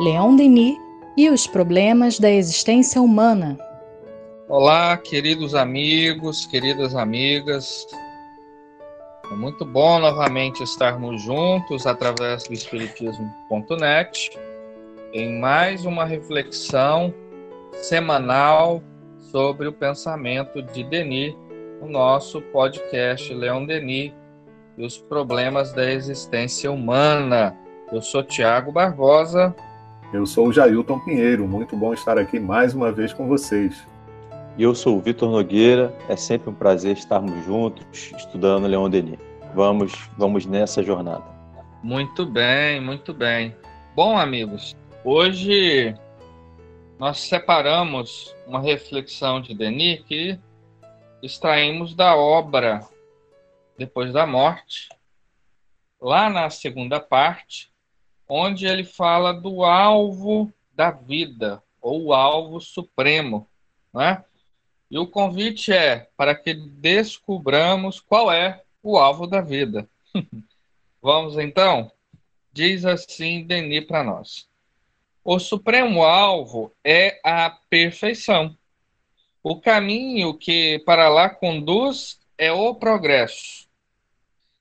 Leon Denis e os problemas da existência humana. Olá, queridos amigos, queridas amigas. É muito bom novamente estarmos juntos através do Espiritismo.net em mais uma reflexão semanal sobre o pensamento de Denis no nosso podcast Leon Denis e os problemas da existência humana. Eu sou Tiago Barbosa. Eu sou o Jailton Pinheiro. Muito bom estar aqui mais uma vez com vocês. E eu sou o Vitor Nogueira. É sempre um prazer estarmos juntos estudando Leon Denis. Vamos, vamos nessa jornada. Muito bem, muito bem. Bom, amigos, hoje nós separamos uma reflexão de Denis que extraímos da obra Depois da Morte, lá na segunda parte, onde ele fala do alvo da vida, ou alvo supremo. Né? E o convite é para que descubramos qual é o alvo da vida. Vamos então? Diz assim Denis para nós. O supremo alvo é a perfeição. O caminho que para lá conduz é o progresso.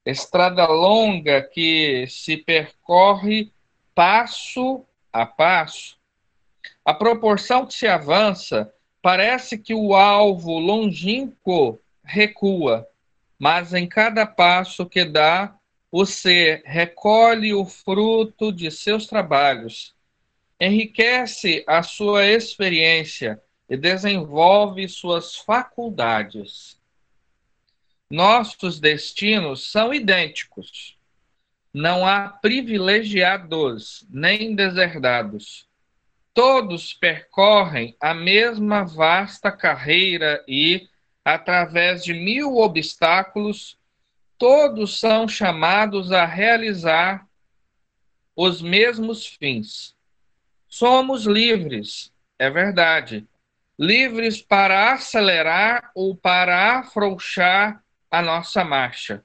Estrada longa que se percorre passo a passo. A proporção que se avança, parece que o alvo longínquo recua, mas em cada passo que dá, ser recolhe o fruto de seus trabalhos, enriquece a sua experiência e desenvolve suas faculdades. Nossos destinos são idênticos. Não há privilegiados nem deserdados. Todos percorrem a mesma vasta carreira e, através de mil obstáculos, todos são chamados a realizar os mesmos fins. Somos livres, é verdade, livres para acelerar ou para afrouxar a nossa marcha,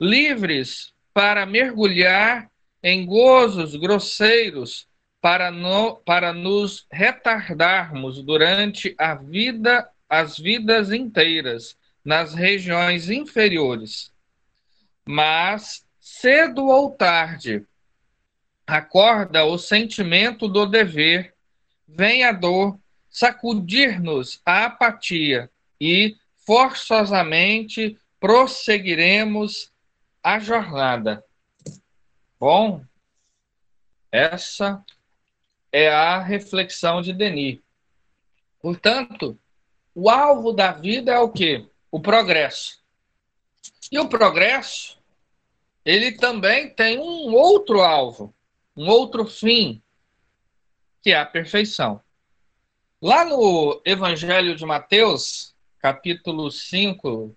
livres para mergulhar em gozos grosseiros para, no, para nos retardarmos durante a vida, as vidas inteiras nas regiões inferiores. Mas, cedo ou tarde, acorda o sentimento do dever, vem a dor sacudir-nos a apatia e, forçosamente, prosseguiremos a jornada. Bom, essa é a reflexão de Denis. Portanto, o alvo da vida é o quê? O progresso. E o progresso, ele também tem um outro alvo, um outro fim, que é a perfeição. Lá no Evangelho de Mateus, capítulo 5,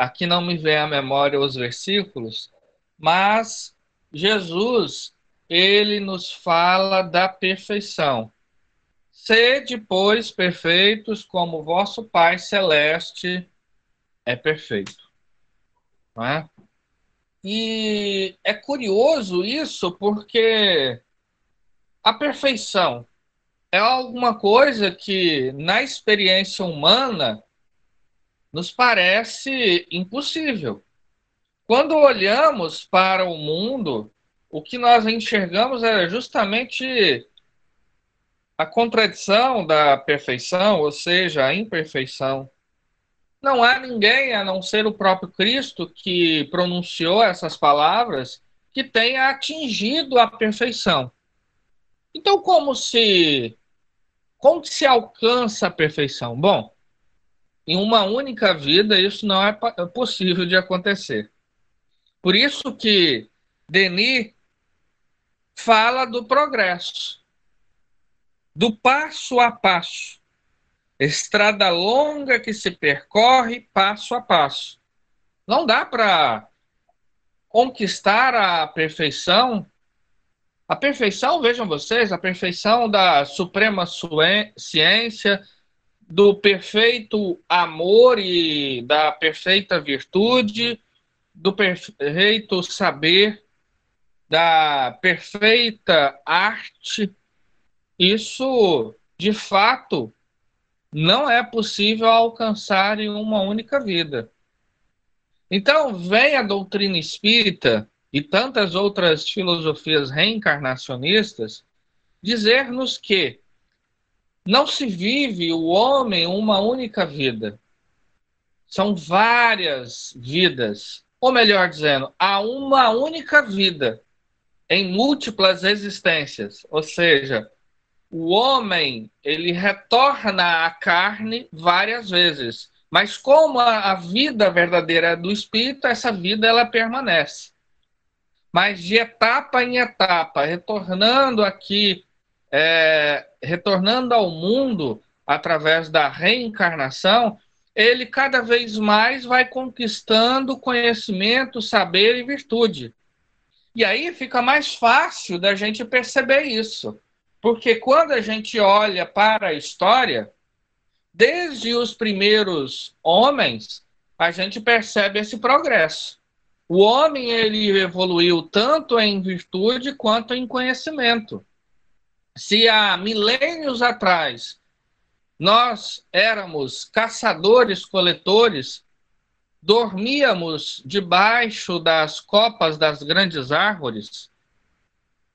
aqui não me vem à memória os versículos, mas Jesus, ele nos fala da perfeição. Sede, pois, perfeitos, como vosso Pai Celeste é perfeito. Não é? E é curioso isso porque a perfeição é alguma coisa que, na experiência humana, nos parece impossível. Quando olhamos para o mundo, o que nós enxergamos é justamente a contradição da perfeição, ou seja, a imperfeição. Não há ninguém, a não ser o próprio Cristo, que pronunciou essas palavras, que tenha atingido a perfeição. Então, como se como se alcança a perfeição? Bom, em uma única vida isso não é, é possível de acontecer. Por isso que Denis fala do progresso, do passo a passo, estrada longa que se percorre passo a passo. Não dá para conquistar a perfeição a perfeição, vejam vocês, a perfeição da suprema ciência, do perfeito amor e da perfeita virtude, do perfeito saber, da perfeita arte, isso de fato não é possível alcançar em uma única vida. Então, vem a doutrina espírita e tantas outras filosofias reencarnacionistas dizer-nos que não se vive o homem uma única vida. São várias vidas. Ou melhor dizendo, há uma única vida em múltiplas existências. Ou seja, o homem ele retorna à carne várias vezes. Mas como a, vida verdadeira é do espírito, essa vida ela permanece. Mas de etapa em etapa, retornando aqui é, retornando ao mundo através da reencarnação, ele cada vez mais vai conquistando conhecimento, saber e virtude. E aí fica mais fácil da gente perceber isso. Porque quando a gente olha para a história, desde os primeiros homens, a gente percebe esse progresso. O homem ele evoluiu tanto em virtude quanto em conhecimento se há milênios atrás nós éramos caçadores-coletores, dormíamos debaixo das copas das grandes árvores,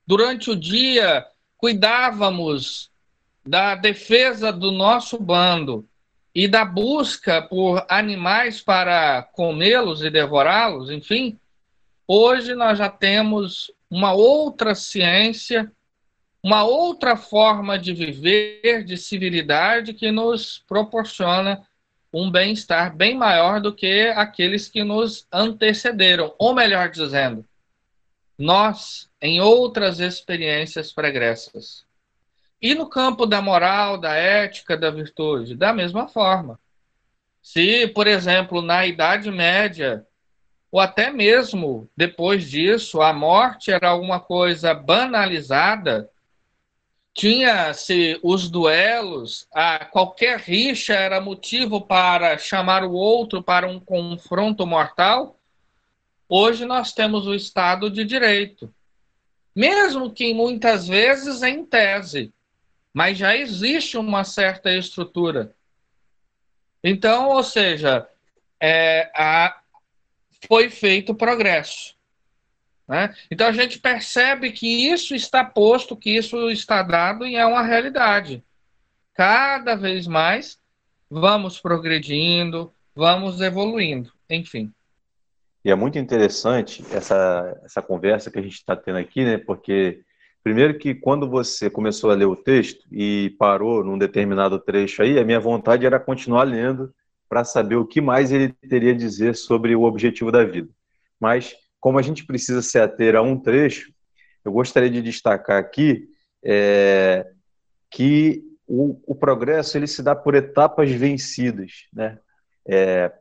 durante o dia cuidávamos da defesa do nosso bando e da busca por animais para comê-los e devorá-los, enfim, hoje nós já temos uma outra ciência uma outra forma de viver, de civilidade, que nos proporciona um bem-estar bem maior do que aqueles que nos antecederam. Ou melhor dizendo, nós, em outras experiências pregressas. E no campo da moral, da ética, da virtude, da mesma forma. Se, por exemplo, na Idade Média, ou até mesmo depois disso, a morte era alguma coisa banalizada, tinha-se os duelos, a, qualquer rixa era motivo para chamar o outro para um confronto mortal. Hoje nós temos o Estado de Direito. Mesmo que muitas vezes em tese, mas já existe uma certa estrutura. Então, ou seja, é, a, foi feito progresso. Né? Então a gente percebe que isso está posto, que isso está dado e é uma realidade. Cada vez mais vamos progredindo, vamos evoluindo, enfim. E é muito interessante essa, essa conversa que a gente está tendo aqui, né? Porque, primeiro, que quando você começou a ler o texto e parou num determinado trecho aí, a minha vontade era continuar lendo para saber o que mais ele teria a dizer sobre o objetivo da vida. Mas como a gente precisa se ater a um trecho, eu gostaria de destacar aqui é, que o, o, progresso ele se dá por etapas vencidas, né? É,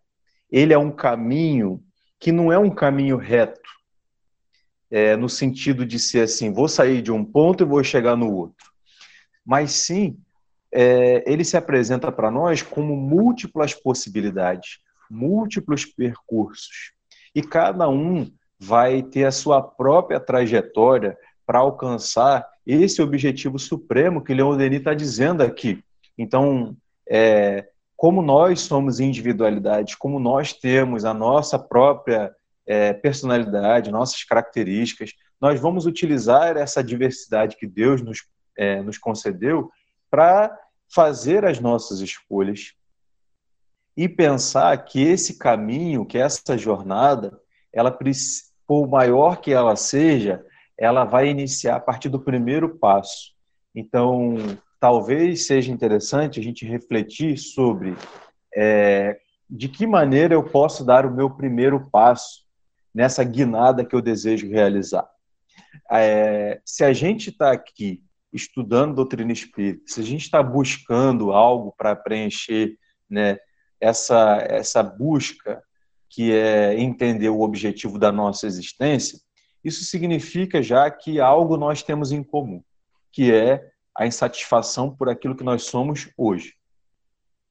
ele é um caminho que não é um caminho reto, é, no sentido de ser assim, vou sair de um ponto e vou chegar no outro, mas sim é, ele se apresenta para nós como múltiplas possibilidades, múltiplos percursos, e cada um vai ter a sua própria trajetória para alcançar esse objetivo supremo que Leon Denis está dizendo aqui. Então, é, como nós somos individualidades, como nós temos a nossa própria é, personalidade, nossas características, nós vamos utilizar essa diversidade que Deus nos, é, nos concedeu para fazer as nossas escolhas e pensar que esse caminho, que essa jornada, ela por maior que ela seja, ela vai iniciar a partir do primeiro passo. Então, talvez seja interessante a gente refletir sobre é, de que maneira eu posso dar o meu primeiro passo nessa guinada que eu desejo realizar. É, se a gente está aqui estudando doutrina espírita, se a gente está buscando algo para preencher né, essa, essa busca que é entender o objetivo da nossa existência, isso significa já que algo nós temos em comum, que é a insatisfação por aquilo que nós somos hoje.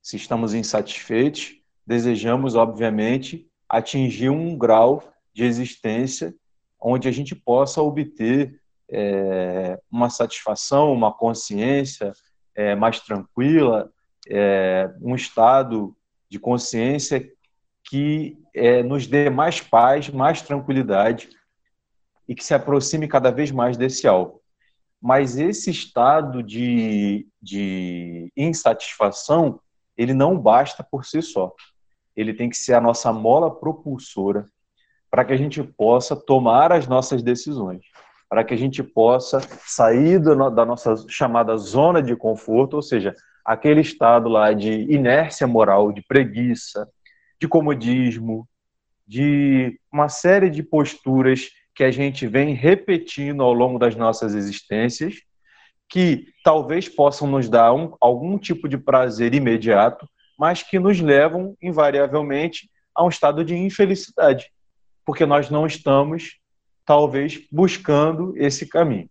Se estamos insatisfeitos, desejamos, obviamente, atingir um grau de existência onde a gente possa obter é, uma satisfação, uma consciência é, mais tranquila, é, um estado de consciência que é, nos dê mais paz, mais tranquilidade e que se aproxime cada vez mais desse alvo. Mas esse estado de, de insatisfação, ele não basta por si só. Ele tem que ser a nossa mola propulsora para que a gente possa tomar as nossas decisões, para que a gente possa sair do, da nossa chamada zona de conforto, ou seja, aquele estado lá de inércia moral, de preguiça, de comodismo, de uma série de posturas que a gente vem repetindo ao longo das nossas existências, que talvez possam nos dar um, algum tipo de prazer imediato, mas que nos levam, invariavelmente, a um estado de infelicidade, porque nós não estamos, talvez, buscando esse caminho.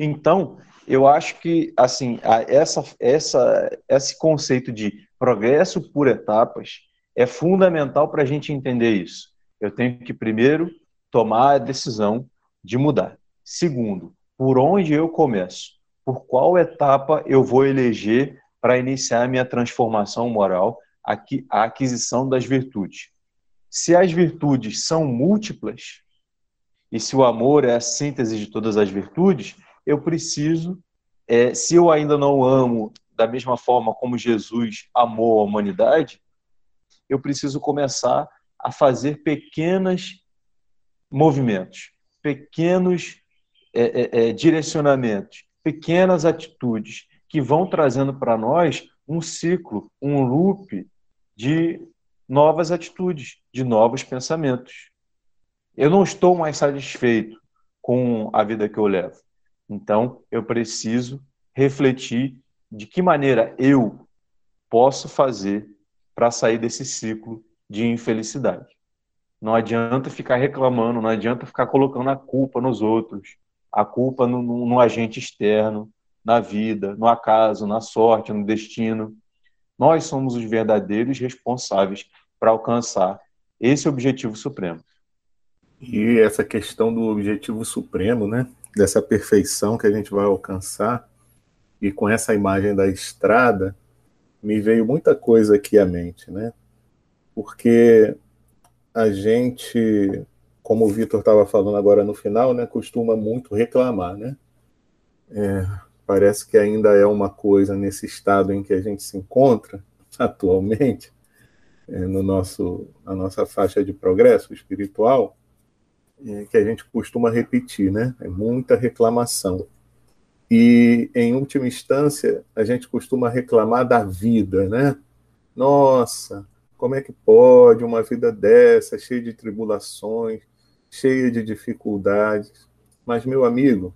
Então, eu acho que assim essa, essa, esse conceito de progresso por etapas é fundamental para a gente entender isso. Eu tenho que primeiro tomar a decisão de mudar. Segundo, por onde eu começo? Por qual etapa eu vou eleger para iniciar a minha transformação moral, a aquisição das virtudes? Se as virtudes são múltiplas, e se o amor é a síntese de todas as virtudes, eu preciso, é, se eu ainda não amo da mesma forma como Jesus amou a humanidade, eu preciso começar a fazer pequenos movimentos, pequenos é, é, é, direcionamentos, pequenas atitudes que vão trazendo para nós um ciclo, um loop de novas atitudes, de novos pensamentos. Eu não estou mais satisfeito com a vida que eu levo. Então, eu preciso refletir de que maneira eu posso fazer para sair desse ciclo de infelicidade. Não adianta ficar reclamando, não adianta ficar colocando a culpa nos outros, a culpa no, no, no agente externo, na vida, no acaso, na sorte, no destino. Nós somos os verdadeiros responsáveis para alcançar esse objetivo supremo. E essa questão do objetivo supremo, né? dessa perfeição que a gente vai alcançar, e com essa imagem da estrada, me veio muita coisa aqui à mente, né? Porque a gente, como o Vitor estava falando agora no final, né, costuma muito reclamar, né? É, parece que ainda é uma coisa nesse estado em que a gente se encontra atualmente, é, no nosso, na nossa faixa de progresso espiritual, é, que a gente costuma repetir, né? É muita reclamação. E, em última instância, a gente costuma reclamar da vida, né? Nossa, como é que pode uma vida dessa, cheia de tribulações, cheia de dificuldades? Mas, meu amigo,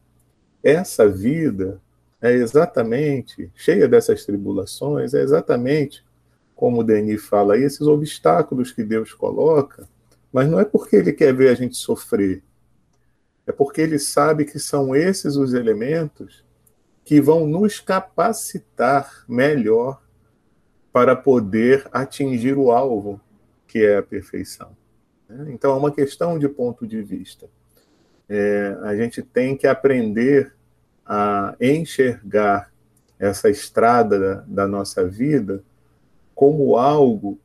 essa vida é exatamente, cheia dessas tribulações, é exatamente como o Denis fala aí, esses obstáculos que Deus coloca mas não é porque ele quer ver a gente sofrer, é porque ele sabe que são esses os elementos que vão nos capacitar melhor para poder atingir o alvo, que é a perfeição. Né? Então, é uma questão de ponto de vista. É, a gente tem que aprender a enxergar essa estrada da, da nossa vida como algo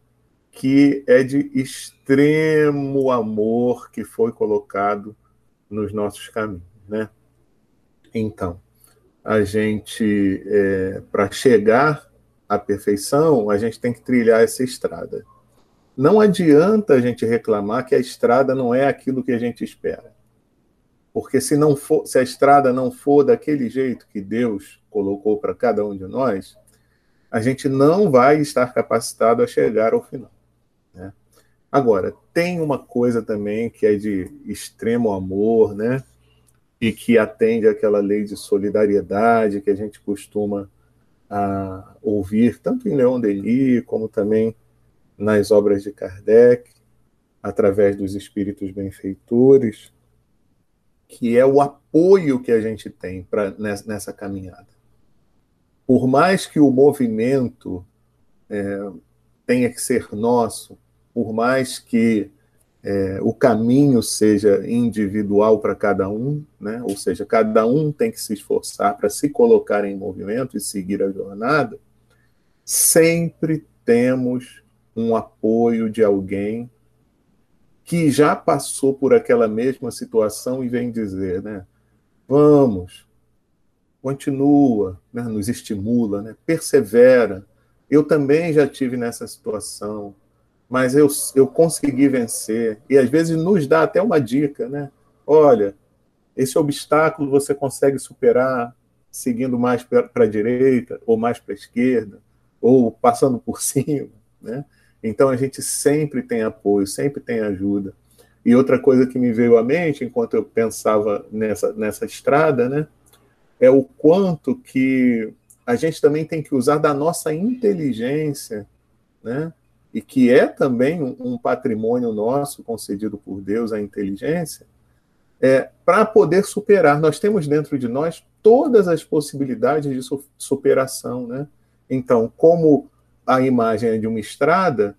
que é de extremo amor que foi colocado nos nossos caminhos, né? Então, a gente, é, para chegar à perfeição, a gente tem que trilhar essa estrada. Não adianta a gente reclamar que a estrada não é aquilo que a gente espera. Porque se não for, se a estrada não for daquele jeito que Deus colocou para cada um de nós, a gente não vai estar capacitado a chegar ao final. Né? Agora, tem uma coisa também que é de extremo amor, né? E que atende àquela lei de solidariedade que a gente costuma a, ouvir, tanto em Leon Denis, como também nas obras de Kardec, através dos espíritos benfeitores, que é o apoio que a gente tem pra, nessa, nessa caminhada. Por mais que o movimento é, tenha que ser nosso, por mais que é, o caminho seja individual para cada um, né? ou seja, cada um tem que se esforçar para se colocar em movimento e seguir a jornada, sempre temos um apoio de alguém que já passou por aquela mesma situação e vem dizer, né? Vamos, continua, né? nos estimula, né? persevera. Eu também já tive nessa situação mas eu, eu consegui vencer. E às vezes nos dá até uma dica, né? Olha, esse obstáculo você consegue superar seguindo mais para a direita, ou mais para a esquerda, ou passando por cima, né? Então a gente sempre tem apoio, sempre tem ajuda. E outra coisa que me veio à mente enquanto eu pensava nessa, nessa estrada, né? É o quanto que a gente também tem que usar da nossa inteligência, né? E que é também um, patrimônio nosso concedido por Deus, a inteligência, é, para poder superar. Nós temos dentro de nós todas as possibilidades de superação. Né? Então, como a imagem é de uma estrada,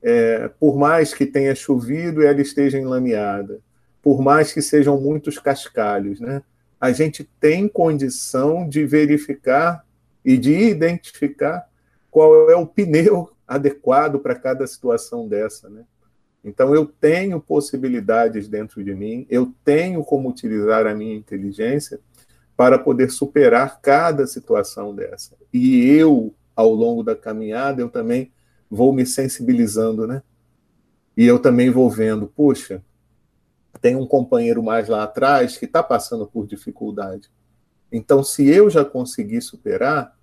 é, por mais que tenha chovido e ela esteja enlameada, por mais que sejam muitos cascalhos, né? a gente tem condição de verificar e de identificar qual é o pneu adequado para cada situação dessa, né? Então eu tenho possibilidades dentro de mim, eu tenho como utilizar a minha inteligência para poder superar cada situação dessa. E eu, ao longo da caminhada, eu também vou me sensibilizando, né? E eu também vou vendo, puxa, tem um companheiro mais lá atrás que está passando por dificuldade. Então, se eu já consegui superar,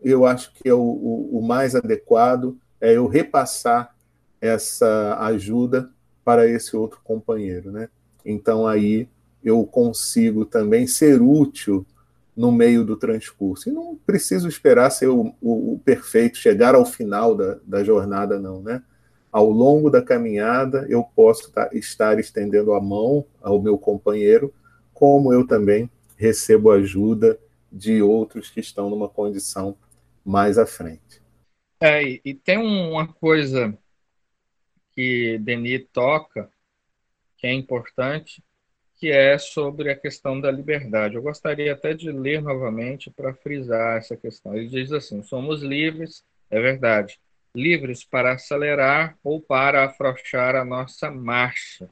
eu acho que é o, o, o mais adequado é eu repassar essa ajuda para esse outro companheiro, né? Então aí eu consigo também ser útil no meio do transcurso. E não preciso esperar ser o, o, o perfeito, chegar ao final da, da, jornada, não, né? Ao longo da caminhada, eu posso estar estendendo a mão ao meu companheiro, como eu também recebo ajuda de outros que estão numa condição mais à frente. É, e tem uma coisa que Denis toca, que é importante, que é sobre a questão da liberdade. Eu gostaria até de ler novamente para frisar essa questão. Ele diz assim: somos livres, é verdade, livres para acelerar ou para afrouxar a nossa marcha,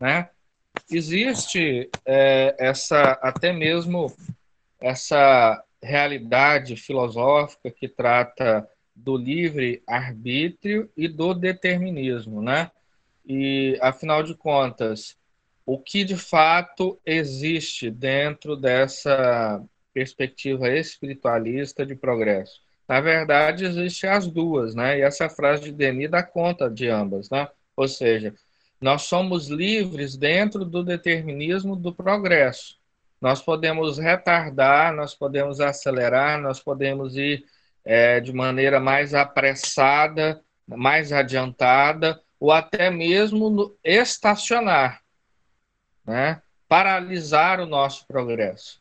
né? Existe é, essa até mesmo essa realidade filosófica que trata do livre arbítrio e do determinismo, né? E afinal de contas, o que de fato existe dentro dessa perspectiva espiritualista de progresso? Na verdade, existem as duas, né? E essa frase de Denis dá conta de ambas, né? Ou seja, nós somos livres dentro do determinismo do progresso, nós podemos retardar, nós podemos acelerar, nós podemos ir é, de maneira mais apressada, mais adiantada, ou até mesmo estacionar, né? paralisar o nosso progresso.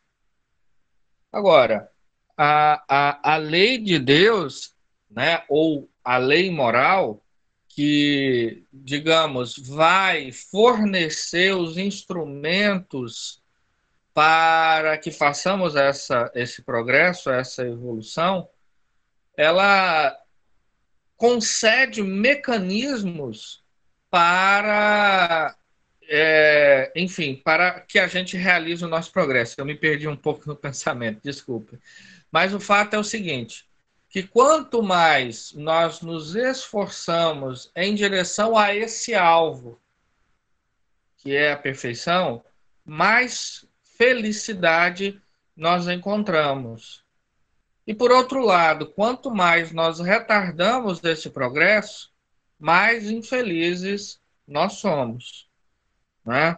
Agora, a, a, a lei de Deus, né, ou a lei moral, que, digamos, vai fornecer os instrumentos para que façamos essa, esse progresso, essa evolução, ela concede mecanismos para, é, enfim, para que a gente realize o nosso progresso. Eu me perdi um pouco no pensamento, desculpe. Mas o fato é o seguinte, que quanto mais nós nos esforçamos em direção a esse alvo, que é a perfeição, mais felicidade nós encontramos. E por outro lado, quanto mais nós retardamos esse progresso, mais infelizes nós somos. Né?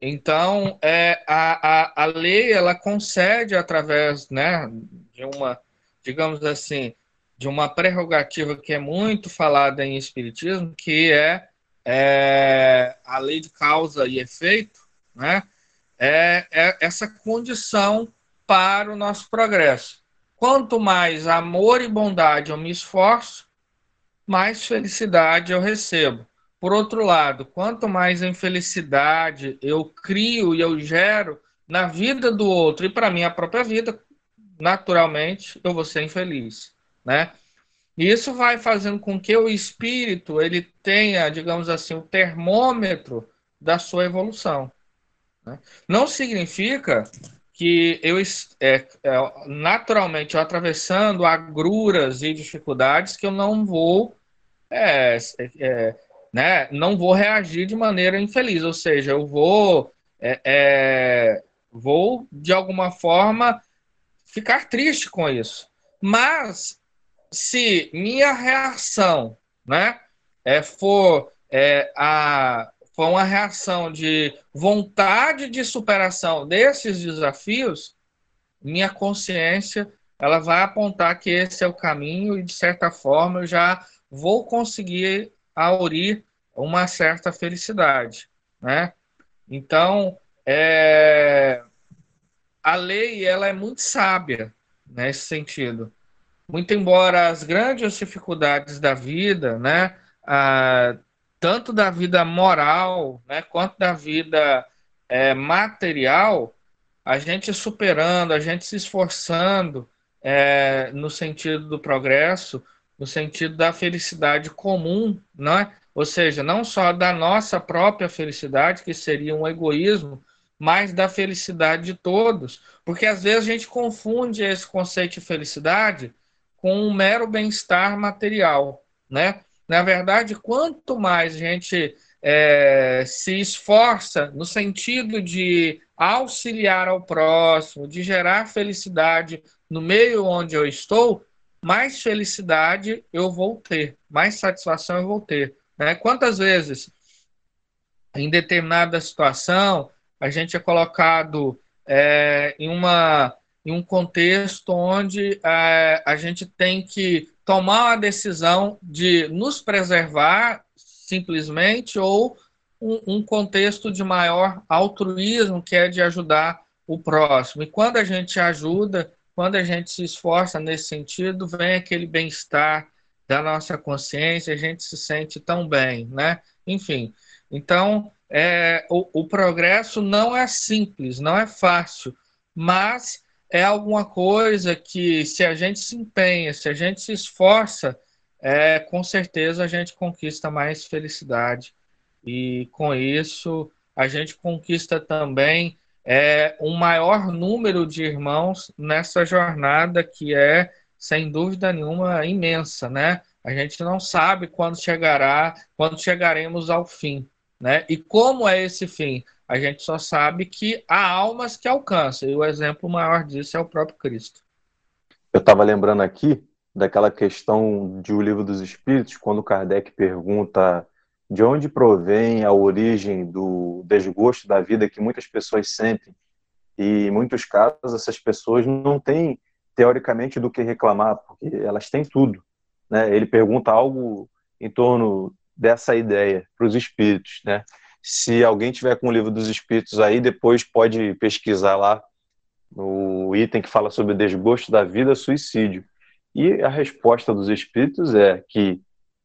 Então, é, a, a, a lei ela concede através né, de uma, digamos assim, de uma prerrogativa que é muito falada em Espiritismo, que é, é a lei de causa e efeito, né? É, é essa condição para o nosso progresso. Quanto mais amor e bondade eu me esforço, mais felicidade eu recebo. por outro lado, quanto mais infelicidade eu crio e eu gero na vida do outro e para minha própria vida, naturalmente eu vou ser infeliz, né? Isso vai fazendo com que o espírito ele tenha, digamos assim, o termômetro da sua evolução. Né? Não significa que eu é, é, naturalmente eu atravessando agruras e dificuldades que eu não vou é, é, é né, não vou reagir de maneira infeliz, ou seja, eu vou é, vou de alguma forma ficar triste com isso. Mas se minha reação, né, for a for uma reação de vontade de superação desses desafios, minha consciência ela vai apontar que esse é o caminho e de certa forma eu já vou conseguir aurir uma certa felicidade, né? Então, é, a lei ela é muito sábia nesse sentido. Muito embora as grandes dificuldades da vida, né, tanto da vida moral, né, quanto da vida é, material, a gente superando, a gente se esforçando é, no sentido do progresso, no sentido da felicidade comum, né? ou seja, não só da nossa própria felicidade, que seria um egoísmo, mas da felicidade de todos. Porque às vezes a gente confunde esse conceito de felicidade com um mero bem-estar material. Né? Na verdade, quanto mais a gente é, se esforça no sentido de auxiliar ao próximo, de gerar felicidade no meio onde eu estou, mais felicidade eu vou ter, mais satisfação eu vou ter. Né? Quantas vezes, em determinada situação, a gente é colocado é, em, uma, em um contexto onde é, a gente tem que tomar a decisão de nos preservar simplesmente ou um, um, contexto de maior altruísmo, que é de ajudar o próximo. E quando a gente ajuda, quando a gente se esforça nesse sentido, vem aquele bem-estar da nossa consciência, a gente se sente tão bem, né? Enfim, então é, o, o progresso não é simples, não é fácil, mas é alguma coisa que, se a gente se empenha, se a gente se esforça, é, com certeza a gente conquista mais felicidade. E com isso, a gente conquista também é, um maior número de irmãos nessa jornada que é, sem dúvida nenhuma, imensa, né? A gente não sabe quando chegará, quando chegaremos ao fim, né? E como é esse fim? A gente só sabe que há almas que alcançam, e o exemplo maior disso é o próprio Cristo. Eu estava lembrando aqui daquela questão de O Livro dos Espíritos, quando Kardec pergunta de onde provém a origem do desgosto da vida que muitas pessoas sentem. E em muitos casos, essas pessoas não têm, teoricamente, do que reclamar, porque elas têm tudo. Né? Ele pergunta algo em torno dessa ideia para os espíritos. Né? Se alguém tiver com o livro dos espíritos aí, depois pode pesquisar lá no item que fala sobre o desgosto da vida, suicídio. E a resposta dos espíritos é que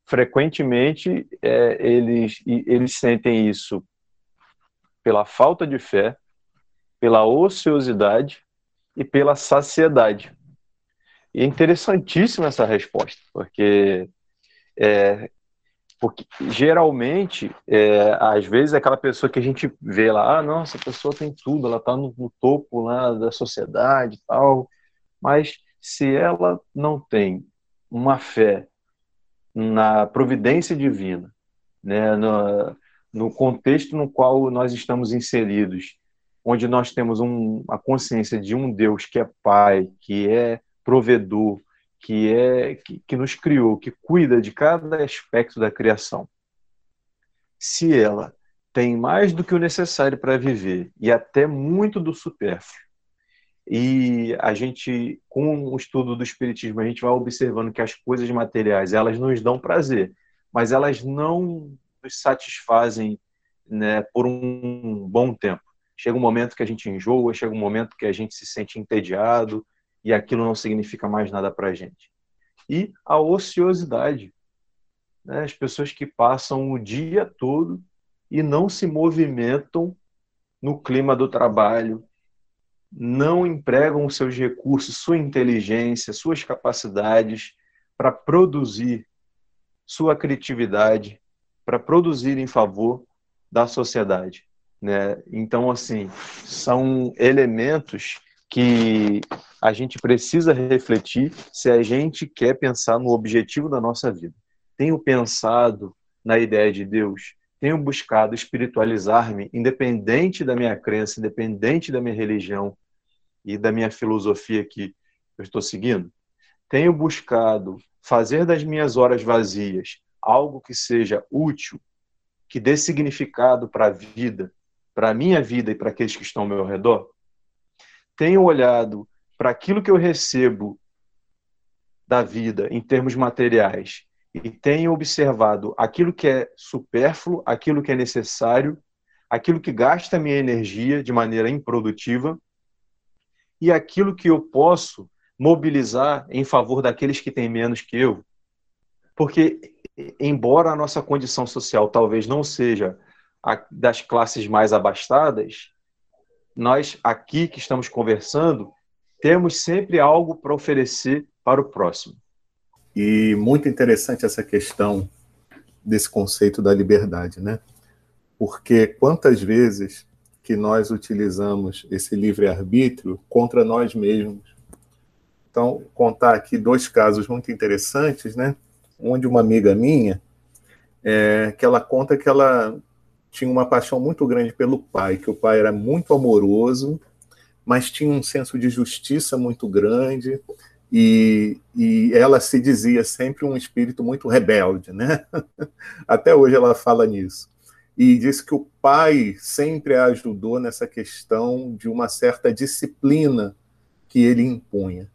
frequentemente é, eles, eles sentem isso pela falta de fé, pela ociosidade e pela saciedade. E é interessantíssima essa resposta, porque é, porque geralmente, é, às vezes, é aquela pessoa que a gente vê lá, ah, nossa, a pessoa tem tudo, ela está no, no, topo lá da sociedade e tal, mas se ela não tem uma fé na providência divina, né, no, no contexto no qual nós estamos inseridos, onde nós temos um, a consciência de um Deus que é Pai, que é provedor, que é que, que nos criou, que cuida de cada aspecto da criação, se ela tem mais do que o necessário para viver e até muito do supérfluo, e a gente, com o estudo do espiritismo, a gente vai observando que as coisas materiais elas nos dão prazer, mas elas não nos satisfazem né, por um bom tempo. Chega um momento que a gente enjoa, chega um momento que a gente se sente entediado, e aquilo não significa mais nada para a gente. E a ociosidade. né? as pessoas que passam o dia todo e não se movimentam no clima do trabalho, não empregam os seus recursos, sua inteligência, suas capacidades para produzir sua criatividade, para produzir em favor da sociedade. Né? Então, assim, são elementos que a gente precisa refletir se a gente quer pensar no objetivo da nossa vida. Tenho pensado na ideia de Deus, tenho buscado espiritualizar-me, independente da minha crença, independente da minha religião e da minha filosofia que eu estou seguindo. Tenho buscado fazer das minhas horas vazias algo que seja útil, que dê significado para a vida, para a minha vida e para aqueles que estão ao meu redor tenho olhado para aquilo que eu recebo da vida em termos materiais e tenho observado aquilo que é supérfluo, aquilo que é necessário, aquilo que gasta minha energia de maneira improdutiva e aquilo que eu posso mobilizar em favor daqueles que têm menos que eu. Porque, embora a nossa condição social talvez não seja a das classes mais abastadas, nós aqui que estamos conversando temos sempre algo para oferecer para o próximo. E muito interessante essa questão desse conceito da liberdade, né? Porque quantas vezes que nós utilizamos esse livre-arbítrio contra nós mesmos. Então, contar aqui dois casos muito interessantes, né? Onde uma amiga minha, é, que ela conta que ela tinha uma paixão muito grande pelo pai, que o pai era muito amoroso, mas tinha um senso de justiça muito grande, e, e ela se dizia sempre um espírito muito rebelde, né? Até hoje ela fala nisso. E disse que o pai sempre a ajudou nessa questão de uma certa disciplina que ele impunha.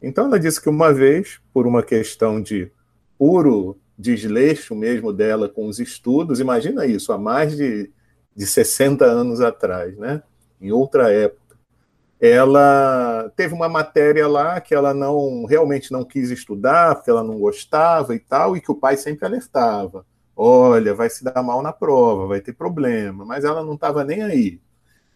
Então ela disse que uma vez, por uma questão de puro desleixo mesmo dela com os estudos, imagina isso, há mais de, de 60 anos atrás, né? em outra época. Ela teve uma matéria lá que ela não realmente não quis estudar, porque ela não gostava e tal, e que o pai sempre alertava: olha, vai se dar mal na prova, vai ter problema, mas ela não estava nem aí.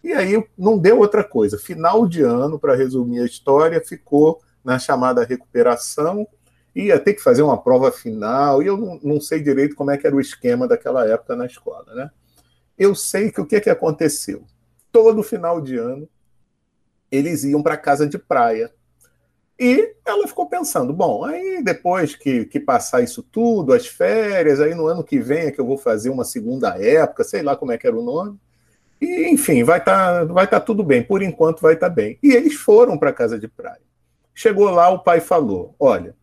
E aí não deu outra coisa. Final de ano, para resumir a história, ficou na chamada recuperação ia ter que fazer uma prova final, e eu não, não, sei direito como é que era o esquema daquela época na escola, né? Eu sei que o que, que aconteceu? Todo final de ano, eles iam para casa de praia. E ela ficou pensando, bom, aí depois que, que passar isso tudo, as férias, aí no ano que vem é que eu vou fazer uma segunda época, sei lá como é que era o nome. E, enfim, vai estar tá, vai tá tudo bem, por enquanto vai estar tá bem. E eles foram para casa de praia. Chegou lá, o pai falou: Olha,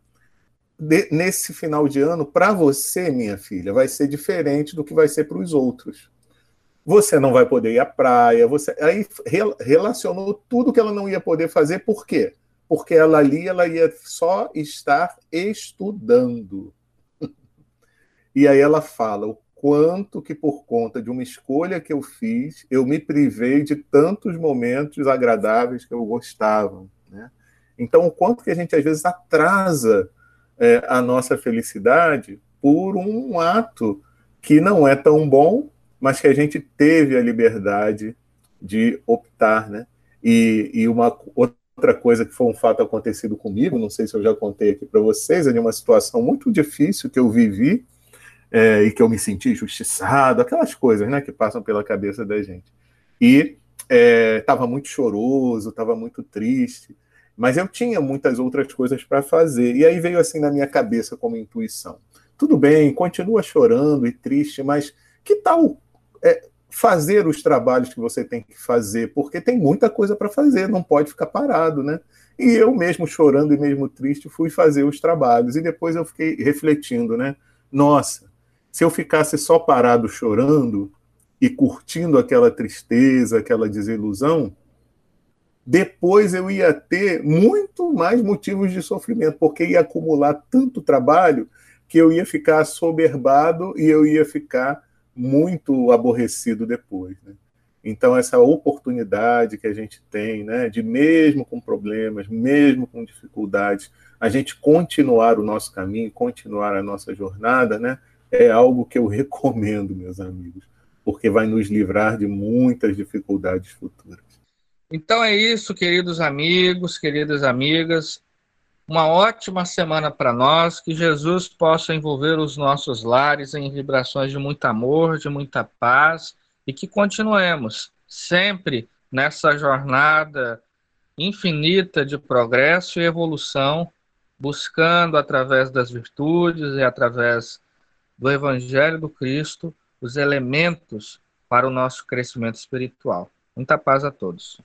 de, nesse final de ano, para você, minha filha, vai ser diferente do que vai ser para os outros. Você não vai poder ir à praia, você aí relacionou tudo que ela não ia poder fazer, por quê? Porque ela ali ela ia só estar estudando. e aí ela fala o quanto que por conta de uma escolha que eu fiz, eu me privei de tantos momentos agradáveis que eu gostava, né? Então, o quanto que a gente às vezes atrasa é, a nossa felicidade por um ato que não é tão bom, mas que a gente teve a liberdade de optar, né? E, e uma outra coisa que foi um fato acontecido comigo, não sei se eu já contei aqui para vocês, é de uma situação muito difícil que eu vivi é, e que eu me senti injustiçado, aquelas coisas, né, que passam pela cabeça da gente. E estava é, muito choroso, estava muito triste. Mas eu tinha muitas outras coisas para fazer. E aí veio assim na minha cabeça como intuição. Tudo bem, continua chorando e triste, mas que tal é, fazer os trabalhos que você tem que fazer? Porque tem muita coisa para fazer, não pode ficar parado, né? E eu mesmo chorando e mesmo triste fui fazer os trabalhos. E depois eu fiquei refletindo, né? Nossa, se eu ficasse só parado chorando e curtindo aquela tristeza, aquela desilusão, depois eu ia ter muito mais motivos de sofrimento, porque ia acumular tanto trabalho que eu ia ficar soberbado e eu ia ficar muito aborrecido depois. Né? Então, essa oportunidade que a gente tem, né, de mesmo com problemas, mesmo com dificuldades, a gente continuar o nosso caminho, continuar a nossa jornada, né, é algo que eu recomendo, meus amigos, porque vai nos livrar de muitas dificuldades futuras. Então é isso, queridos amigos, queridas amigas. Uma ótima semana para nós, que Jesus possa envolver os nossos lares em vibrações de muito amor, de muita paz e que continuemos sempre nessa jornada infinita de progresso e evolução, buscando através das virtudes e através do Evangelho do Cristo os elementos para o nosso crescimento espiritual. Muita paz a todos.